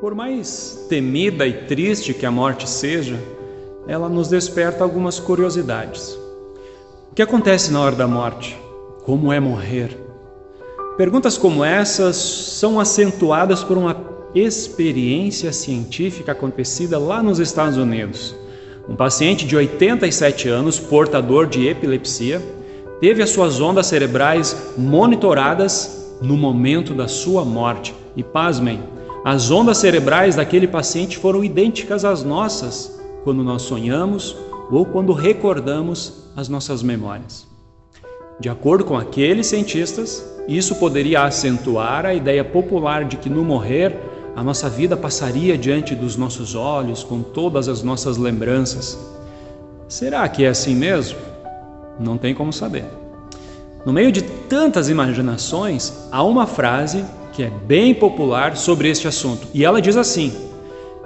Por mais temida e triste que a morte seja, ela nos desperta algumas curiosidades. O que acontece na hora da morte? Como é morrer? Perguntas como essas são acentuadas por uma experiência científica acontecida lá nos Estados Unidos. Um paciente de 87 anos, portador de epilepsia, teve as suas ondas cerebrais monitoradas no momento da sua morte. E pasmem, as ondas cerebrais daquele paciente foram idênticas às nossas quando nós sonhamos ou quando recordamos as nossas memórias. De acordo com aqueles cientistas, isso poderia acentuar a ideia popular de que no morrer a nossa vida passaria diante dos nossos olhos com todas as nossas lembranças. Será que é assim mesmo? Não tem como saber. No meio de tantas imaginações, há uma frase que é bem popular sobre este assunto. E ela diz assim: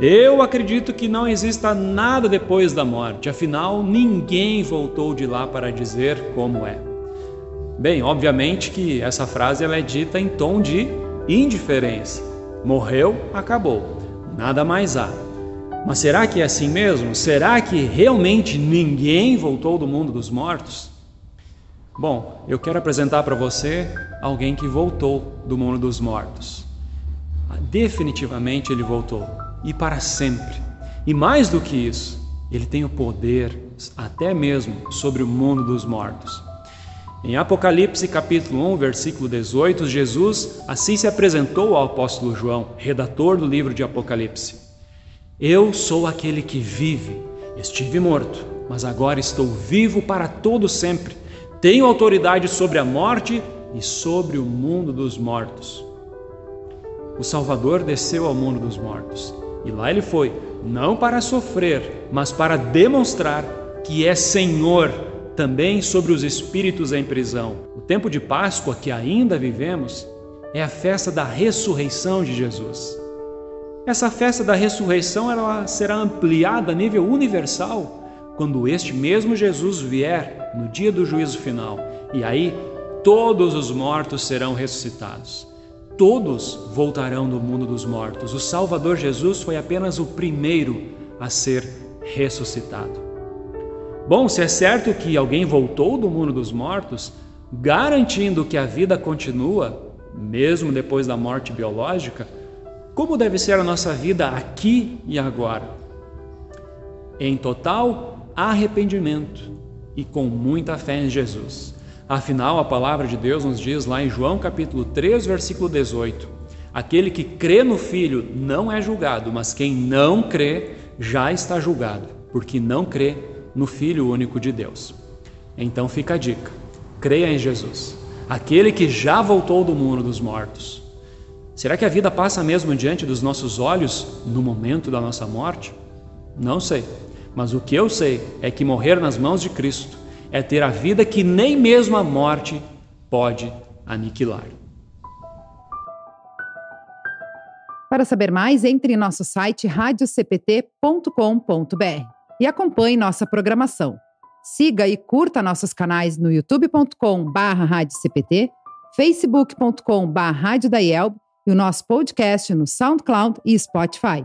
Eu acredito que não exista nada depois da morte, afinal, ninguém voltou de lá para dizer como é. Bem, obviamente que essa frase ela é dita em tom de indiferença. Morreu, acabou, nada mais há. Mas será que é assim mesmo? Será que realmente ninguém voltou do mundo dos mortos? Bom, eu quero apresentar para você alguém que voltou do mundo dos mortos. Definitivamente ele voltou e para sempre. E mais do que isso, ele tem o poder até mesmo sobre o mundo dos mortos. Em Apocalipse capítulo 1, versículo 18, Jesus assim se apresentou ao apóstolo João, redator do livro de Apocalipse. Eu sou aquele que vive. Estive morto, mas agora estou vivo para todo sempre. Tenho autoridade sobre a morte e sobre o mundo dos mortos. O Salvador desceu ao mundo dos mortos e lá ele foi, não para sofrer, mas para demonstrar que é Senhor também sobre os espíritos em prisão. O tempo de Páscoa que ainda vivemos é a festa da ressurreição de Jesus. Essa festa da ressurreição ela será ampliada a nível universal quando este mesmo Jesus vier no dia do juízo final. E aí todos os mortos serão ressuscitados. Todos voltarão do mundo dos mortos. O Salvador Jesus foi apenas o primeiro a ser ressuscitado. Bom, se é certo que alguém voltou do mundo dos mortos, garantindo que a vida continua, mesmo depois da morte biológica, como deve ser a nossa vida aqui e agora? Em total arrependimento e com muita fé em Jesus. Afinal, a palavra de Deus nos diz lá em João capítulo 3, versículo 18: Aquele que crê no Filho não é julgado, mas quem não crê já está julgado, porque não crê no Filho único de Deus. Então fica a dica: creia em Jesus, aquele que já voltou do mundo dos mortos Será que a vida passa mesmo diante dos nossos olhos no momento da nossa morte? Não sei, mas o que eu sei é que morrer nas mãos de Cristo é ter a vida que nem mesmo a morte pode aniquilar. Para saber mais, entre em nosso site radiocpt.com.br e acompanhe nossa programação. Siga e curta nossos canais no youtube.com/radiocpt, facebook.com/radiodaielb e o nosso podcast no SoundCloud e Spotify.